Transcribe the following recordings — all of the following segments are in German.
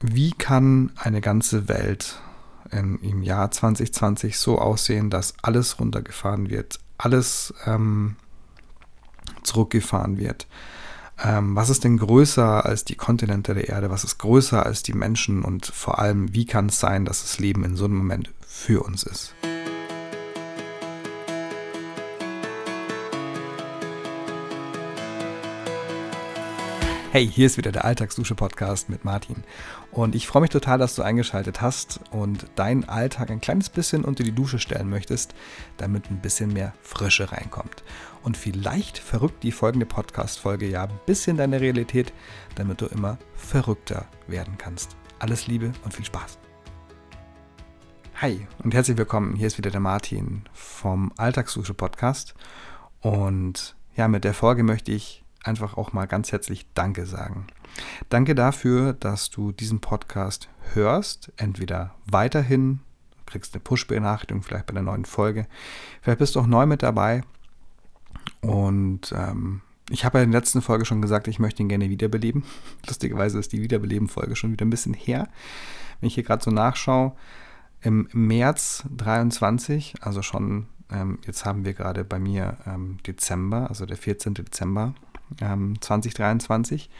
wie kann eine ganze Welt in, im Jahr 2020 so aussehen, dass alles runtergefahren wird, alles ähm, zurückgefahren wird? Ähm, was ist denn größer als die Kontinente der Erde? Was ist größer als die Menschen? Und vor allem, wie kann es sein, dass das Leben in so einem Moment für uns ist? Hey, hier ist wieder der Alltagsdusche-Podcast mit Martin. Und ich freue mich total, dass du eingeschaltet hast und deinen Alltag ein kleines bisschen unter die Dusche stellen möchtest, damit ein bisschen mehr Frische reinkommt. Und vielleicht verrückt die folgende Podcast-Folge ja ein bisschen deine Realität, damit du immer verrückter werden kannst. Alles Liebe und viel Spaß. Hi und herzlich willkommen. Hier ist wieder der Martin vom Alltagsdusche-Podcast. Und ja, mit der Folge möchte ich einfach auch mal ganz herzlich Danke sagen. Danke dafür, dass du diesen Podcast hörst, entweder weiterhin, kriegst eine Push-Benachrichtigung vielleicht bei der neuen Folge, vielleicht bist du auch neu mit dabei und ähm, ich habe ja in der letzten Folge schon gesagt, ich möchte ihn gerne wiederbeleben. Lustigerweise ist die Wiederbeleben-Folge schon wieder ein bisschen her. Wenn ich hier gerade so nachschaue, im März 23, also schon, ähm, jetzt haben wir gerade bei mir ähm, Dezember, also der 14. Dezember, ähm, 2023.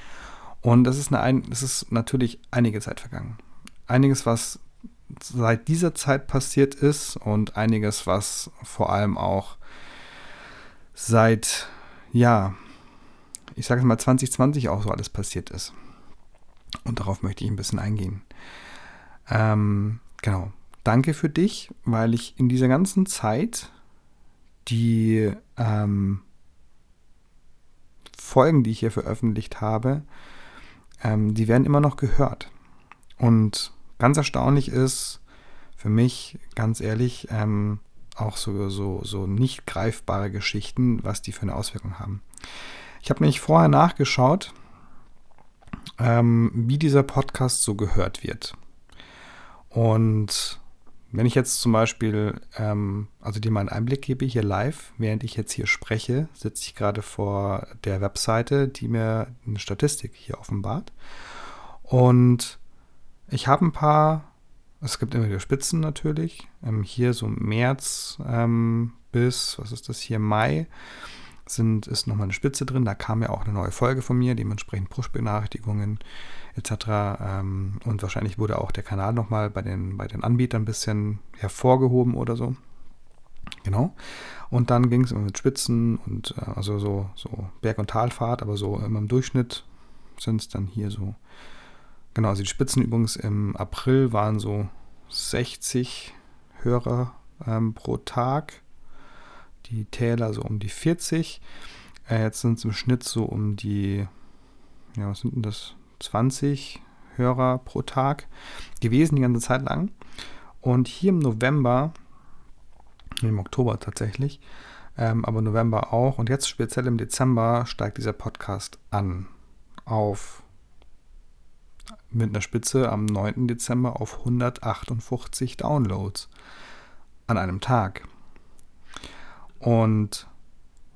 Und das ist, eine, das ist natürlich einige Zeit vergangen. Einiges, was seit dieser Zeit passiert ist und einiges, was vor allem auch seit, ja, ich sage es mal 2020 auch so alles passiert ist. Und darauf möchte ich ein bisschen eingehen. Ähm, genau. Danke für dich, weil ich in dieser ganzen Zeit die ähm, Folgen, die ich hier veröffentlicht habe, ähm, die werden immer noch gehört. Und ganz erstaunlich ist für mich, ganz ehrlich, ähm, auch so, so, so nicht greifbare Geschichten, was die für eine Auswirkung haben. Ich habe nämlich vorher nachgeschaut, ähm, wie dieser Podcast so gehört wird. Und wenn ich jetzt zum Beispiel, ähm, also dir mal einen Einblick gebe hier live, während ich jetzt hier spreche, sitze ich gerade vor der Webseite, die mir eine Statistik hier offenbart. Und ich habe ein paar, es gibt immer wieder Spitzen natürlich, ähm, hier so März ähm, bis, was ist das hier, Mai, sind, ist nochmal eine Spitze drin. Da kam ja auch eine neue Folge von mir, dementsprechend Push-Benachrichtigungen etc. Ähm, und wahrscheinlich wurde auch der Kanal nochmal bei den, bei den Anbietern ein bisschen hervorgehoben oder so. Genau. Und dann ging es immer mit Spitzen und äh, also so, so Berg- und Talfahrt, aber so immer im Durchschnitt sind es dann hier so. Genau, also die Spitzen übrigens im April waren so 60 Hörer ähm, pro Tag die Täler so um die 40. Äh, jetzt sind es im Schnitt so um die, ja, was sind denn das? 20 Hörer pro Tag gewesen die ganze Zeit lang. Und hier im November, im Oktober tatsächlich, ähm, aber November auch und jetzt speziell im Dezember steigt dieser Podcast an auf mit einer Spitze am 9. Dezember auf 158 Downloads an einem Tag. Und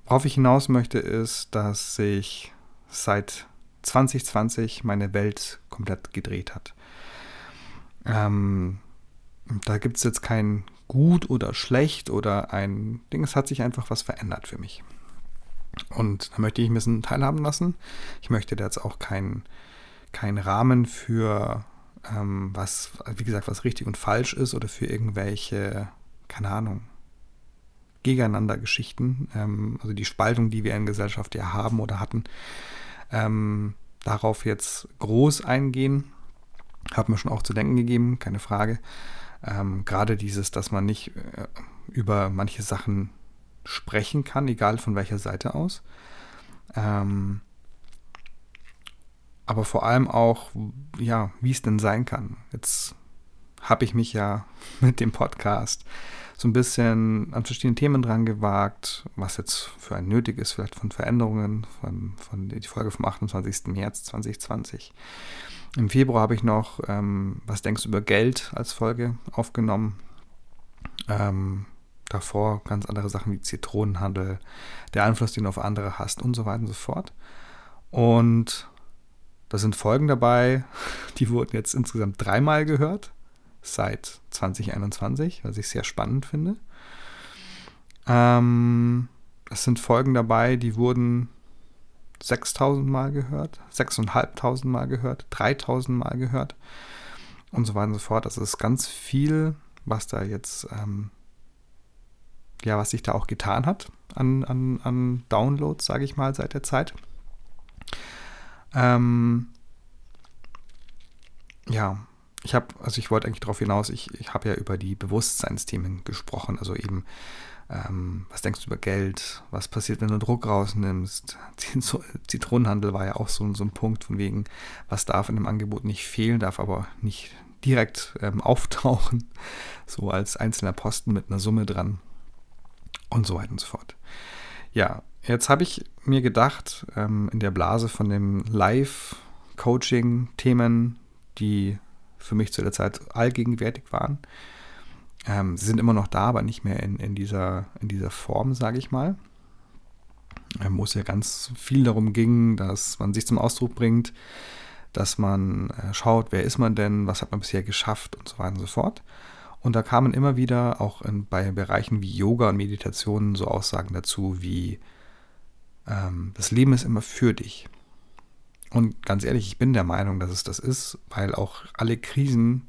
worauf ich hinaus möchte, ist, dass sich seit 2020 meine Welt komplett gedreht hat. Ähm, da gibt es jetzt kein gut oder schlecht oder ein Ding, es hat sich einfach was verändert für mich. Und da möchte ich ein bisschen teilhaben lassen. Ich möchte da jetzt auch keinen kein Rahmen für ähm, was, wie gesagt, was richtig und falsch ist oder für irgendwelche, keine Ahnung, Gegeneinander-Geschichten, ähm, also die Spaltung, die wir in Gesellschaft ja haben oder hatten, ähm, darauf jetzt groß eingehen. Hat mir schon auch zu denken gegeben, keine Frage. Ähm, Gerade dieses, dass man nicht äh, über manche Sachen sprechen kann, egal von welcher Seite aus. Ähm, aber vor allem auch, ja, wie es denn sein kann. Jetzt habe ich mich ja mit dem Podcast so ein bisschen an verschiedene Themen dran gewagt, was jetzt für ein nötig ist, vielleicht von Veränderungen, von, von die Folge vom 28. März 2020. Im Februar habe ich noch ähm, Was denkst du über Geld als Folge aufgenommen. Ähm, davor ganz andere Sachen wie Zitronenhandel, der Einfluss, den du auf andere hast und so weiter und so fort. Und da sind Folgen dabei, die wurden jetzt insgesamt dreimal gehört seit 2021, was ich sehr spannend finde. Ähm, es sind Folgen dabei, die wurden 6000 Mal gehört, 6500 Mal gehört, 3000 Mal gehört und so weiter und so fort. Das ist ganz viel, was da jetzt, ähm, ja, was sich da auch getan hat an, an, an Downloads, sage ich mal, seit der Zeit. Ähm, ja, ich habe, also ich wollte eigentlich darauf hinaus, ich, ich habe ja über die Bewusstseinsthemen gesprochen, also eben, ähm, was denkst du über Geld, was passiert, wenn du Druck rausnimmst. Zitronenhandel war ja auch so, so ein Punkt von wegen, was darf in einem Angebot nicht fehlen, darf aber nicht direkt ähm, auftauchen, so als einzelner Posten mit einer Summe dran und so weiter und so fort. Ja, jetzt habe ich mir gedacht, ähm, in der Blase von dem Live-Coaching-Themen, die für mich zu der Zeit allgegenwärtig waren, ähm, sie sind immer noch da, aber nicht mehr in, in, dieser, in dieser Form, sage ich mal. Ähm, wo es ja ganz viel darum ging, dass man sich zum Ausdruck bringt, dass man äh, schaut, wer ist man denn, was hat man bisher geschafft und so weiter und so fort. Und da kamen immer wieder auch in, bei Bereichen wie Yoga und Meditation so Aussagen dazu wie, ähm, das Leben ist immer für dich. Und ganz ehrlich, ich bin der Meinung, dass es das ist, weil auch alle Krisen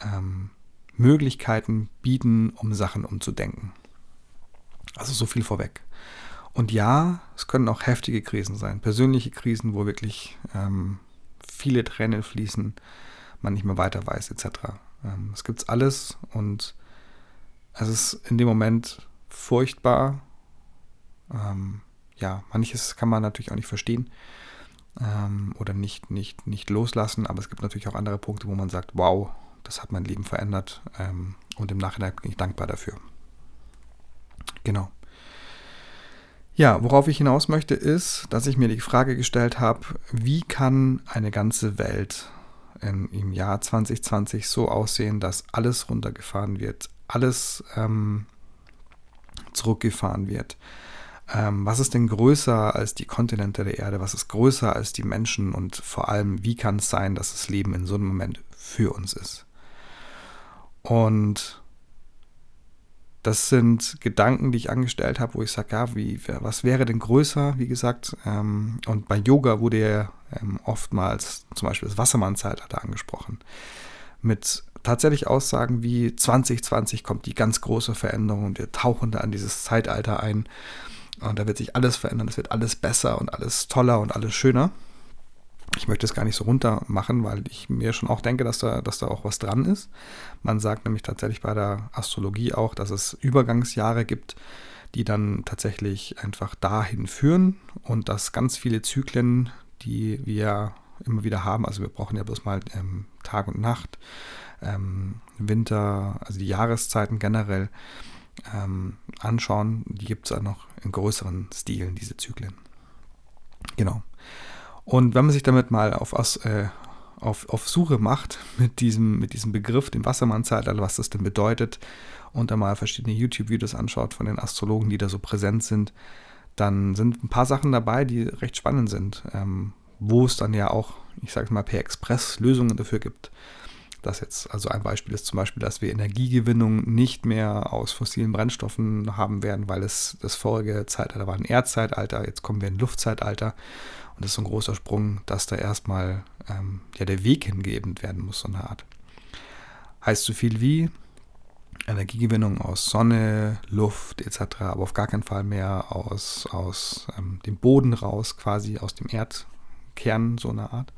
ähm, Möglichkeiten bieten, um Sachen umzudenken. Also so viel vorweg. Und ja, es können auch heftige Krisen sein, persönliche Krisen, wo wirklich ähm, viele Tränen fließen, man nicht mehr weiter weiß, etc. Ähm, es gibt alles und es ist in dem Moment furchtbar. Ähm, ja, manches kann man natürlich auch nicht verstehen ähm, oder nicht, nicht, nicht loslassen, aber es gibt natürlich auch andere Punkte, wo man sagt, wow, das hat mein Leben verändert ähm, und im Nachhinein bin ich dankbar dafür. Genau. Ja, worauf ich hinaus möchte, ist, dass ich mir die Frage gestellt habe, wie kann eine ganze Welt in, im Jahr 2020 so aussehen, dass alles runtergefahren wird, alles ähm, zurückgefahren wird. Ähm, was ist denn größer als die Kontinente der Erde? Was ist größer als die Menschen? Und vor allem, wie kann es sein, dass das Leben in so einem Moment für uns ist? Und das sind Gedanken, die ich angestellt habe, wo ich sage, ja, wie, was wäre denn größer, wie gesagt. Ähm, und bei Yoga wurde ja ähm, oftmals zum Beispiel das Wassermann-Zeitalter angesprochen. Mit tatsächlich Aussagen wie 2020 kommt die ganz große Veränderung und wir tauchen da an dieses Zeitalter ein. Und da wird sich alles verändern, es wird alles besser und alles toller und alles schöner. Ich möchte es gar nicht so runter machen, weil ich mir schon auch denke, dass da, dass da auch was dran ist. Man sagt nämlich tatsächlich bei der Astrologie auch, dass es Übergangsjahre gibt, die dann tatsächlich einfach dahin führen und dass ganz viele Zyklen, die wir immer wieder haben, also wir brauchen ja bloß mal ähm, Tag und Nacht, ähm, Winter, also die Jahreszeiten generell ähm, anschauen, die gibt es auch noch in größeren Stilen, diese Zyklen. Genau. Und wenn man sich damit mal auf, äh, auf, auf Suche macht mit diesem, mit diesem Begriff, dem Wassermann-Zeitalter, was das denn bedeutet, und dann mal verschiedene YouTube-Videos anschaut von den Astrologen, die da so präsent sind, dann sind ein paar Sachen dabei, die recht spannend sind, ähm, wo es dann ja auch, ich sage mal, per Express Lösungen dafür gibt. Das jetzt, also ein Beispiel ist zum Beispiel, dass wir Energiegewinnung nicht mehr aus fossilen Brennstoffen haben werden, weil es das vorige Zeitalter war ein Erdzeitalter, jetzt kommen wir in ein Luftzeitalter und das ist so ein großer Sprung, dass da erstmal ähm, ja, der Weg hingegeben werden muss, so eine Art. Heißt so viel wie Energiegewinnung aus Sonne, Luft etc., aber auf gar keinen Fall mehr aus, aus ähm, dem Boden raus, quasi aus dem Erdkern, so eine Art.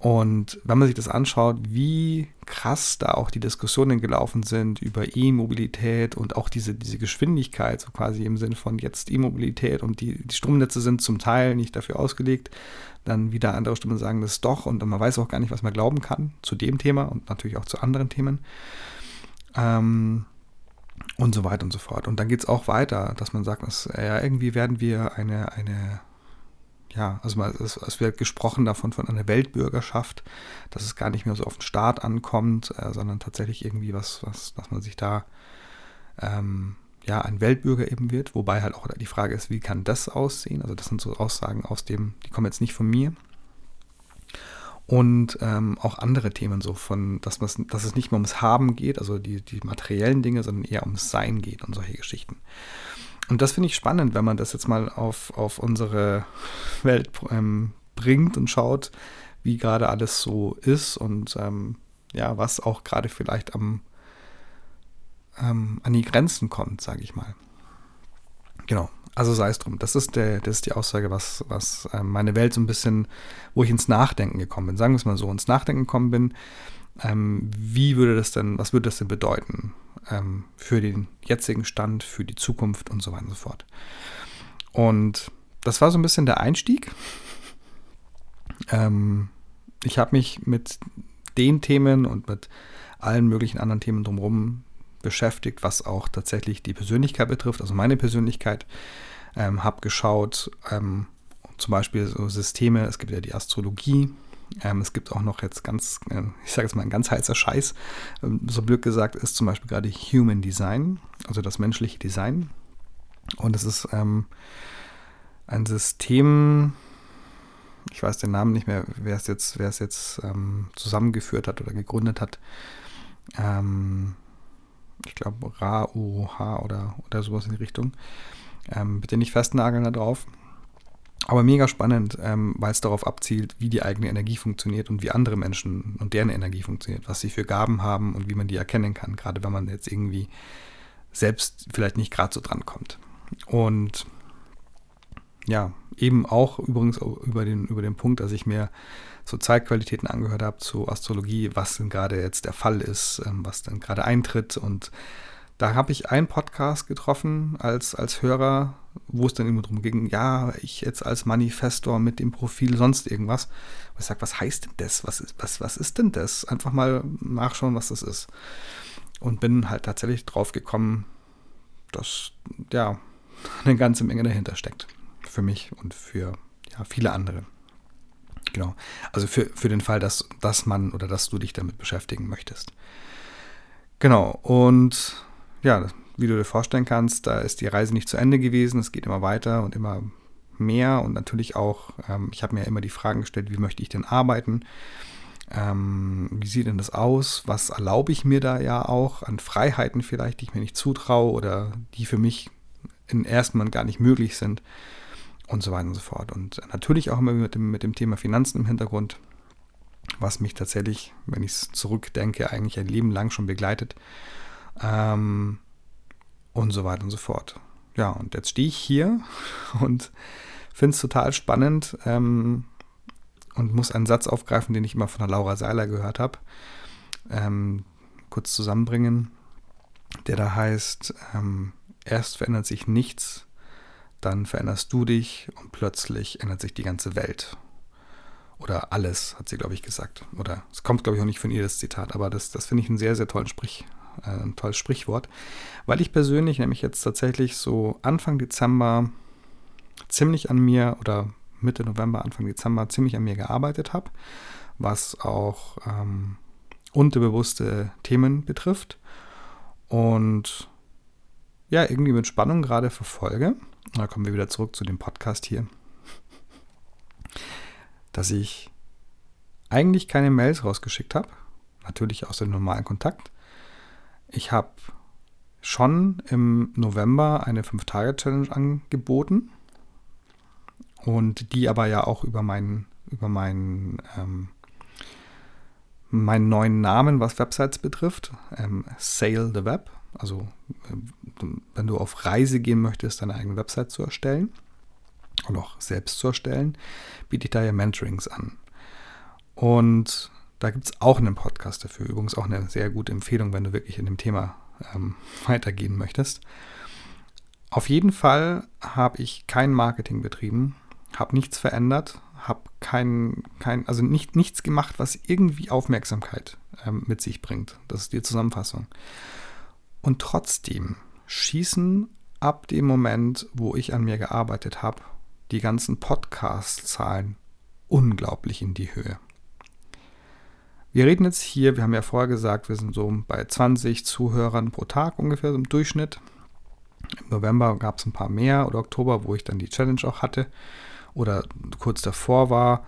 Und wenn man sich das anschaut, wie krass da auch die Diskussionen gelaufen sind über E-Mobilität und auch diese, diese Geschwindigkeit, so quasi im Sinne von jetzt E-Mobilität und die, die Stromnetze sind zum Teil nicht dafür ausgelegt, dann wieder andere Stimmen sagen das doch und man weiß auch gar nicht, was man glauben kann zu dem Thema und natürlich auch zu anderen Themen. Ähm, und so weiter und so fort. Und dann geht es auch weiter, dass man sagt, dass, ja, irgendwie werden wir eine, eine ja, also es, es, wird gesprochen davon von einer Weltbürgerschaft, dass es gar nicht mehr so auf den Staat ankommt, äh, sondern tatsächlich irgendwie was, was, dass man sich da ähm, ja ein Weltbürger eben wird, wobei halt auch die Frage ist, wie kann das aussehen? Also das sind so Aussagen aus dem, die kommen jetzt nicht von mir, und ähm, auch andere Themen so von, dass, dass es nicht mehr ums Haben geht, also die, die materiellen Dinge, sondern eher ums Sein geht und solche Geschichten. Und das finde ich spannend, wenn man das jetzt mal auf, auf unsere Welt ähm, bringt und schaut, wie gerade alles so ist und ähm, ja, was auch gerade vielleicht am, ähm, an die Grenzen kommt, sage ich mal. Genau. Also sei es drum. Das ist, der, das ist die Aussage, was, was ähm, meine Welt so ein bisschen, wo ich ins Nachdenken gekommen bin. Sagen wir es mal so, ins Nachdenken gekommen bin. Ähm, wie würde das denn, was würde das denn bedeuten ähm, für den jetzigen Stand, für die Zukunft und so weiter und so fort. Und das war so ein bisschen der Einstieg. Ähm, ich habe mich mit den Themen und mit allen möglichen anderen Themen drumherum beschäftigt, was auch tatsächlich die Persönlichkeit betrifft, also meine Persönlichkeit. Ähm, habe geschaut, ähm, zum Beispiel so Systeme, es gibt ja die Astrologie, ähm, es gibt auch noch jetzt ganz, äh, ich sage jetzt mal ein ganz heißer Scheiß, ähm, so blöd gesagt ist zum Beispiel gerade Human Design, also das menschliche Design. Und es ist ähm, ein System, ich weiß den Namen nicht mehr, wer es jetzt, wer es jetzt ähm, zusammengeführt hat oder gegründet hat. Ähm, ich glaube Ra-U-H oder, oder sowas in die Richtung. Ähm, bitte nicht festnageln da drauf. Aber mega spannend, ähm, weil es darauf abzielt, wie die eigene Energie funktioniert und wie andere Menschen und deren Energie funktioniert, was sie für Gaben haben und wie man die erkennen kann, gerade wenn man jetzt irgendwie selbst vielleicht nicht gerade so dran kommt. Und ja, eben auch übrigens über den, über den Punkt, dass ich mir so Zeitqualitäten angehört habe, zu Astrologie, was denn gerade jetzt der Fall ist, ähm, was dann gerade eintritt. Und da habe ich einen Podcast getroffen als, als Hörer, wo es dann immer darum ging, ja, ich jetzt als Manifestor mit dem Profil sonst irgendwas. Ich sage, was heißt denn das? Was ist, was, was ist denn das? Einfach mal nachschauen, was das ist. Und bin halt tatsächlich drauf gekommen, dass ja eine ganze Menge dahinter steckt. Für mich und für ja, viele andere. Genau. Also für, für den Fall, dass, dass man oder dass du dich damit beschäftigen möchtest. Genau. Und ja, wie du dir vorstellen kannst, da ist die Reise nicht zu Ende gewesen. Es geht immer weiter und immer mehr. Und natürlich auch, ähm, ich habe mir immer die Fragen gestellt, wie möchte ich denn arbeiten? Ähm, wie sieht denn das aus? Was erlaube ich mir da ja auch an Freiheiten vielleicht, die ich mir nicht zutraue oder die für mich in ersten Moment gar nicht möglich sind? und so weiter und so fort. Und natürlich auch immer mit dem, mit dem Thema Finanzen im Hintergrund, was mich tatsächlich, wenn ich es zurückdenke, eigentlich ein Leben lang schon begleitet. Ähm, und so weiter und so fort. Ja, und jetzt stehe ich hier und finde es total spannend ähm, und muss einen Satz aufgreifen, den ich immer von der Laura Seiler gehört habe, ähm, kurz zusammenbringen, der da heißt, ähm, erst verändert sich nichts, dann veränderst du dich und plötzlich ändert sich die ganze Welt. Oder alles, hat sie, glaube ich, gesagt. Oder es kommt, glaube ich, auch nicht von ihr, das Zitat, aber das, das finde ich einen sehr, sehr tollen Sprich, ein tolles Sprichwort. Weil ich persönlich nämlich jetzt tatsächlich so Anfang Dezember ziemlich an mir oder Mitte November, Anfang Dezember ziemlich an mir gearbeitet habe, was auch ähm, unterbewusste Themen betrifft. Und ja, irgendwie mit Spannung gerade verfolge. Da kommen wir wieder zurück zu dem Podcast hier. Dass ich eigentlich keine Mails rausgeschickt habe. Natürlich aus dem normalen Kontakt. Ich habe schon im November eine 5-Tage-Challenge angeboten. Und die aber ja auch über meinen, über meinen, ähm, meinen neuen Namen, was Websites betrifft, ähm, Sale the Web, also wenn du auf Reise gehen möchtest, deine eigene Website zu erstellen und auch selbst zu erstellen, biete ich da ja Mentorings an. Und da gibt es auch einen Podcast dafür. Übrigens auch eine sehr gute Empfehlung, wenn du wirklich in dem Thema ähm, weitergehen möchtest. Auf jeden Fall habe ich kein Marketing betrieben, habe nichts verändert, habe kein, kein, also nicht, nichts gemacht, was irgendwie Aufmerksamkeit ähm, mit sich bringt. Das ist die Zusammenfassung. Und trotzdem schießen ab dem Moment, wo ich an mir gearbeitet habe, die ganzen Podcast-Zahlen unglaublich in die Höhe. Wir reden jetzt hier, wir haben ja vorher gesagt, wir sind so bei 20 Zuhörern pro Tag ungefähr im Durchschnitt. Im November gab es ein paar mehr oder Oktober, wo ich dann die Challenge auch hatte oder kurz davor war.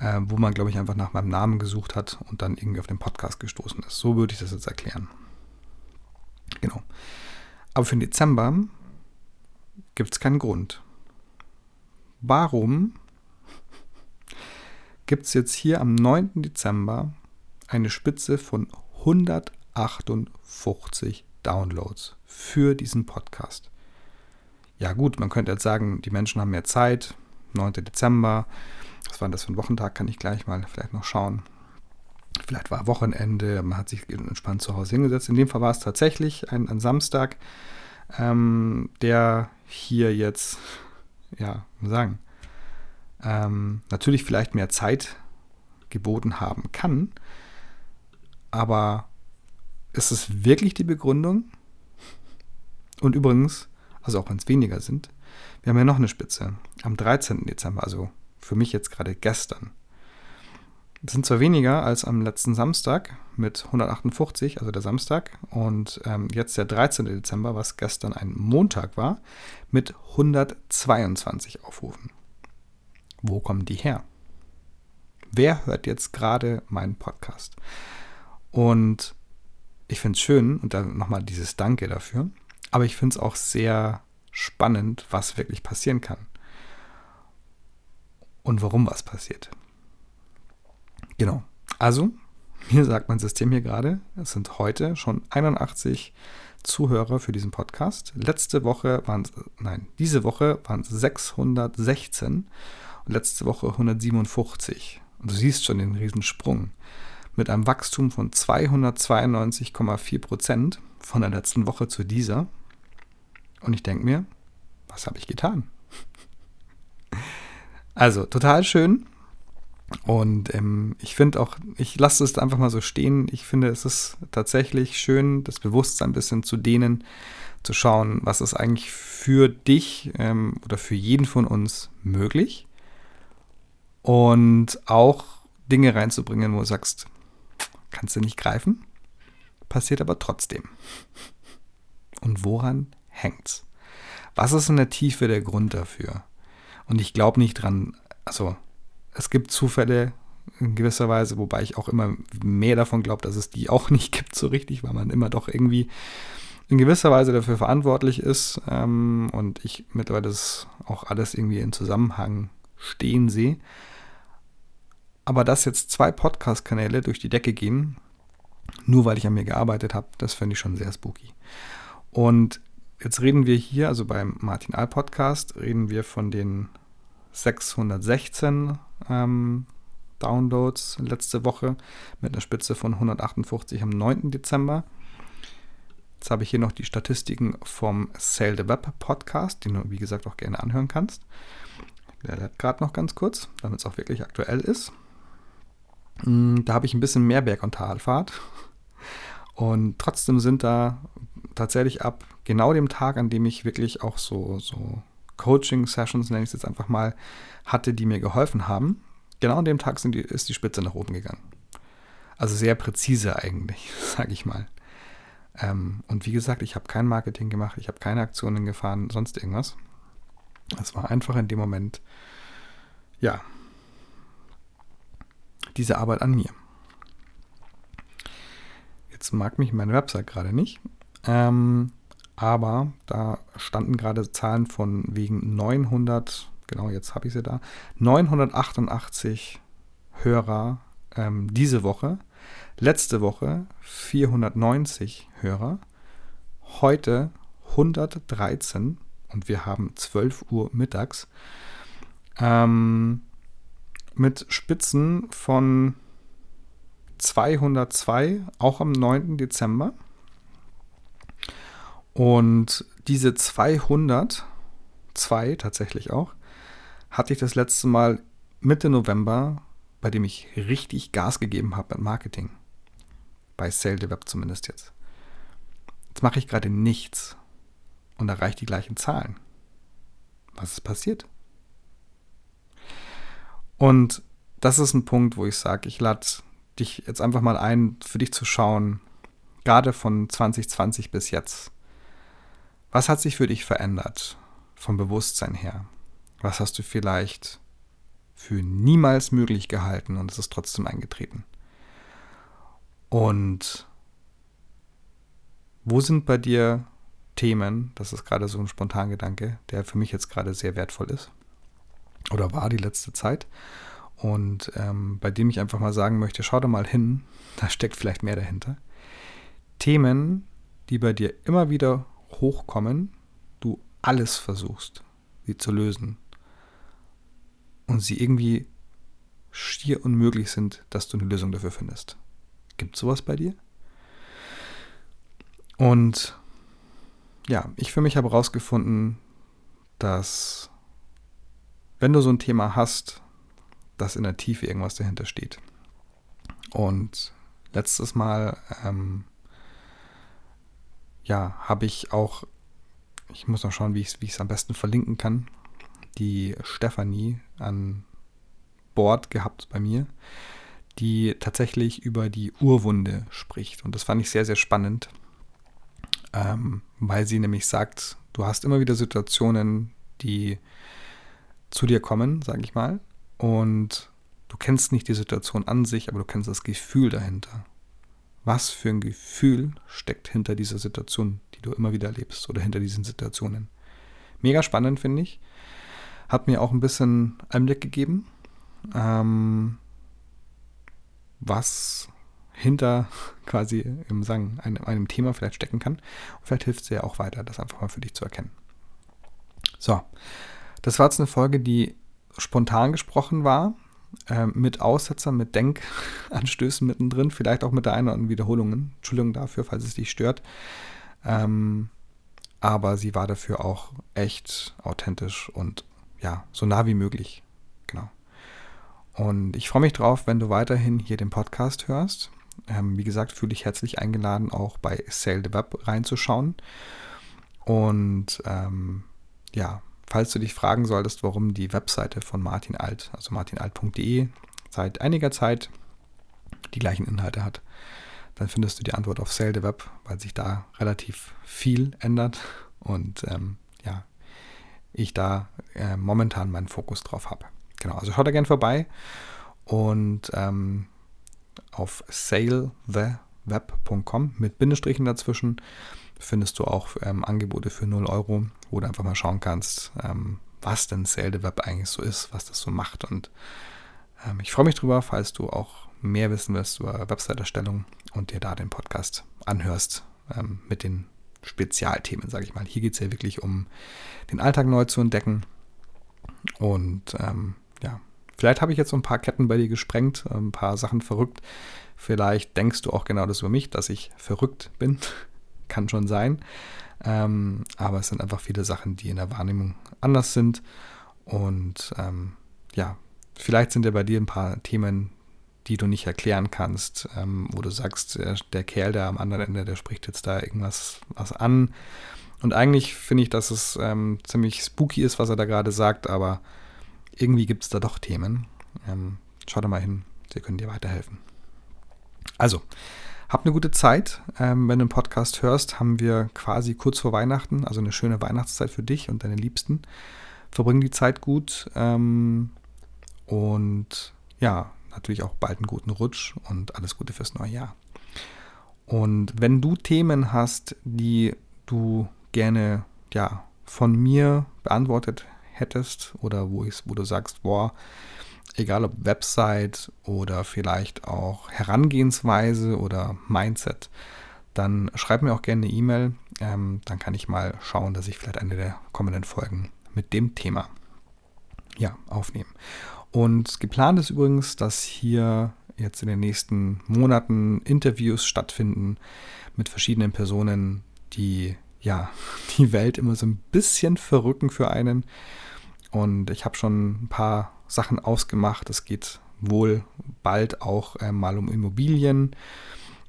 äh, wo man, glaube ich, einfach nach meinem Namen gesucht hat und dann irgendwie auf den Podcast gestoßen ist. So würde ich das jetzt erklären. Genau. Aber für den Dezember gibt es keinen Grund. Warum gibt es jetzt hier am 9. Dezember eine Spitze von 158 Downloads für diesen Podcast? Ja gut, man könnte jetzt sagen, die Menschen haben mehr Zeit, 9. Dezember, was war das für ein Wochentag, kann ich gleich mal vielleicht noch schauen. Vielleicht war Wochenende, man hat sich entspannt zu Hause hingesetzt. In dem Fall war es tatsächlich ein, ein Samstag, ähm, der hier jetzt, ja, sagen, ähm, natürlich vielleicht mehr Zeit geboten haben kann. Aber ist es wirklich die Begründung? Und übrigens, also auch wenn es weniger sind, wir haben ja noch eine Spitze am 13. Dezember, also für mich jetzt gerade gestern. Das sind zwar weniger als am letzten Samstag mit 158, also der Samstag, und ähm, jetzt der 13. Dezember, was gestern ein Montag war, mit 122 Aufrufen. Wo kommen die her? Wer hört jetzt gerade meinen Podcast? Und ich finde es schön, und dann nochmal dieses Danke dafür, aber ich finde es auch sehr spannend, was wirklich passieren kann. Und warum was passiert. Genau. Also, mir sagt mein System hier gerade, es sind heute schon 81 Zuhörer für diesen Podcast. Letzte Woche waren es, nein, diese Woche waren es 616 und letzte Woche 157. Und du siehst schon den Riesensprung. Mit einem Wachstum von 292,4 Prozent von der letzten Woche zu dieser. Und ich denke mir, was habe ich getan? Also, total schön. Und ähm, ich finde auch, ich lasse es einfach mal so stehen. Ich finde, es ist tatsächlich schön, das Bewusstsein ein bisschen zu dehnen, zu schauen, was ist eigentlich für dich ähm, oder für jeden von uns möglich. Und auch Dinge reinzubringen, wo du sagst, kannst du nicht greifen, passiert aber trotzdem. Und woran hängt's? Was ist in der Tiefe der Grund dafür? Und ich glaube nicht dran, also es gibt Zufälle in gewisser Weise, wobei ich auch immer mehr davon glaube, dass es die auch nicht gibt so richtig, weil man immer doch irgendwie in gewisser Weise dafür verantwortlich ist ähm, und ich mittlerweile das auch alles irgendwie in Zusammenhang stehen sehe. Aber dass jetzt zwei Podcast-Kanäle durch die Decke gehen, nur weil ich an mir gearbeitet habe, das finde ich schon sehr spooky. Und jetzt reden wir hier, also beim Martin Aal Podcast, reden wir von den 616 ähm, Downloads letzte Woche mit einer Spitze von 158 am 9. Dezember. Jetzt habe ich hier noch die Statistiken vom Sale the Web Podcast, den du wie gesagt auch gerne anhören kannst. Der lädt gerade noch ganz kurz, damit es auch wirklich aktuell ist. Hm, da habe ich ein bisschen mehr Berg- und Talfahrt. Und trotzdem sind da tatsächlich ab genau dem Tag, an dem ich wirklich auch so, so Coaching-Sessions, nenne ich es jetzt einfach mal, hatte, die mir geholfen haben, genau an dem Tag die, ist die Spitze nach oben gegangen. Also sehr präzise eigentlich, sage ich mal. Ähm, und wie gesagt, ich habe kein Marketing gemacht, ich habe keine Aktionen gefahren, sonst irgendwas. Es war einfach in dem Moment, ja, diese Arbeit an mir. Jetzt mag mich meine Website gerade nicht. Ähm, aber da standen gerade Zahlen von wegen 900, genau jetzt habe ich sie da, 988 Hörer ähm, diese Woche. Letzte Woche 490 Hörer. Heute 113 und wir haben 12 Uhr mittags. Ähm, mit Spitzen von 202, auch am 9. Dezember. Und diese 200, zwei tatsächlich auch, hatte ich das letzte Mal Mitte November, bei dem ich richtig Gas gegeben habe beim Marketing. Bei Sale the Web zumindest jetzt. Jetzt mache ich gerade nichts und erreiche die gleichen Zahlen. Was ist passiert? Und das ist ein Punkt, wo ich sage, ich lade dich jetzt einfach mal ein, für dich zu schauen, gerade von 2020 bis jetzt. Was hat sich für dich verändert vom Bewusstsein her? Was hast du vielleicht für niemals möglich gehalten und es ist trotzdem eingetreten. Und wo sind bei dir Themen, das ist gerade so ein Spontangedanke, der für mich jetzt gerade sehr wertvoll ist oder war die letzte Zeit und ähm, bei dem ich einfach mal sagen möchte, schau da mal hin, da steckt vielleicht mehr dahinter. Themen, die bei dir immer wieder hochkommen, du alles versuchst, sie zu lösen und sie irgendwie schier unmöglich sind, dass du eine Lösung dafür findest. Gibt sowas bei dir? Und ja, ich für mich habe herausgefunden, dass wenn du so ein Thema hast, dass in der Tiefe irgendwas dahinter steht. Und letztes Mal, ähm, ja, habe ich auch, ich muss noch schauen, wie ich es am besten verlinken kann, die Stefanie an Bord gehabt bei mir, die tatsächlich über die Urwunde spricht. Und das fand ich sehr, sehr spannend, ähm, weil sie nämlich sagt, du hast immer wieder Situationen, die zu dir kommen, sage ich mal, und du kennst nicht die Situation an sich, aber du kennst das Gefühl dahinter. Was für ein Gefühl steckt hinter dieser Situation, die du immer wieder erlebst oder hinter diesen Situationen. Mega spannend, finde ich. Hat mir auch ein bisschen Einblick gegeben, ähm, was hinter quasi im Sang einem, einem Thema vielleicht stecken kann. Und vielleicht hilft es dir auch weiter, das einfach mal für dich zu erkennen. So, das war jetzt eine Folge, die spontan gesprochen war, äh, mit Aussetzern, mit Denkanstößen mittendrin, vielleicht auch mit der einen oder anderen Wiederholungen. Entschuldigung dafür, falls es dich stört. Ähm, aber sie war dafür auch echt authentisch und ja, so nah wie möglich. Genau. Und ich freue mich drauf, wenn du weiterhin hier den Podcast hörst. Ähm, wie gesagt, fühle ich herzlich eingeladen, auch bei Sale the Web reinzuschauen. Und ähm, ja, falls du dich fragen solltest, warum die Webseite von Martin Alt, also martinalt.de, seit einiger Zeit die gleichen Inhalte hat, dann findest du die Antwort auf Sale the Web, weil sich da relativ viel ändert und ähm, ja, ich da äh, momentan meinen Fokus drauf habe. Genau, also schaut da gerne vorbei und ähm, auf saletheweb.com mit Bindestrichen dazwischen findest du auch ähm, Angebote für 0 Euro, wo du einfach mal schauen kannst, ähm, was denn Sale Web eigentlich so ist, was das so macht. Und ähm, ich freue mich drüber, falls du auch mehr wissen willst über Website-Erstellung und dir da den Podcast anhörst ähm, mit den Spezialthemen, sage ich mal. Hier geht es ja wirklich um den Alltag neu zu entdecken. Und ähm, ja, vielleicht habe ich jetzt so ein paar Ketten bei dir gesprengt, ein paar Sachen verrückt. Vielleicht denkst du auch genau das über mich, dass ich verrückt bin. Kann schon sein. Ähm, aber es sind einfach viele Sachen, die in der Wahrnehmung anders sind. Und ähm, ja, vielleicht sind ja bei dir ein paar Themen, die du nicht erklären kannst, ähm, wo du sagst, der, der, Kerl, der am anderen Ende, der spricht jetzt da irgendwas was an. Und eigentlich finde ich, dass es ähm, ziemlich spooky ist, was er da gerade sagt, aber irgendwie gibt es da doch Themen. Ähm, schau da mal hin, sie können dir weiterhelfen. Also, hab eine gute Zeit. Ähm, wenn du einen Podcast hörst, haben wir quasi kurz vor Weihnachten, also eine schöne Weihnachtszeit für dich und deine Liebsten. Verbring die Zeit gut ähm, und ja, natürlich auch bald einen guten Rutsch und alles Gute fürs neue Jahr. Und wenn du Themen hast, die du gerne ja, von mir beantwortet hättest oder wo, wo du sagst, boah, egal ob Website oder vielleicht auch Herangehensweise oder Mindset, dann schreib mir auch gerne eine E-Mail. Ähm, dann kann ich mal schauen, dass ich vielleicht eine der kommenden Folgen mit dem Thema ja, aufnehme. Und geplant ist übrigens, dass hier jetzt in den nächsten Monaten Interviews stattfinden mit verschiedenen Personen, die ja die Welt immer so ein bisschen verrücken für einen. Und ich habe schon ein paar Sachen ausgemacht. Es geht wohl bald auch äh, mal um Immobilien,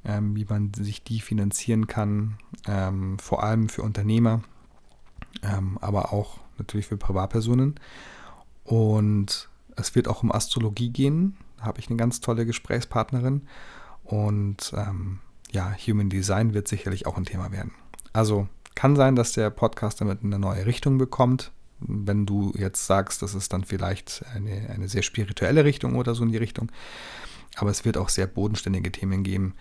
ähm, wie man sich die finanzieren kann, ähm, vor allem für Unternehmer, ähm, aber auch natürlich für Privatpersonen. Und es wird auch um Astrologie gehen. Da habe ich eine ganz tolle Gesprächspartnerin. Und ähm, ja, Human Design wird sicherlich auch ein Thema werden. Also kann sein, dass der Podcast damit eine neue Richtung bekommt. Wenn du jetzt sagst, das ist dann vielleicht eine, eine sehr spirituelle Richtung oder so in die Richtung. Aber es wird auch sehr bodenständige Themen geben,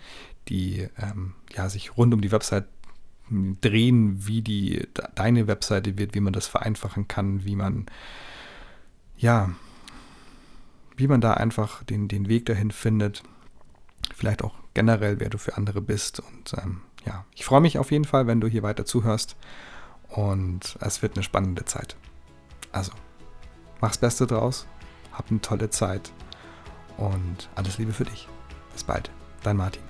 die ähm, ja, sich rund um die Website drehen, wie die deine Webseite wird, wie man das vereinfachen kann, wie man ja, wie man da einfach den, den Weg dahin findet. Vielleicht auch generell, wer du für andere bist. Und ähm, ja, ich freue mich auf jeden Fall, wenn du hier weiter zuhörst. Und es wird eine spannende Zeit. Also, mach's Beste draus, hab eine tolle Zeit und alles Liebe für dich. Bis bald, dein Martin.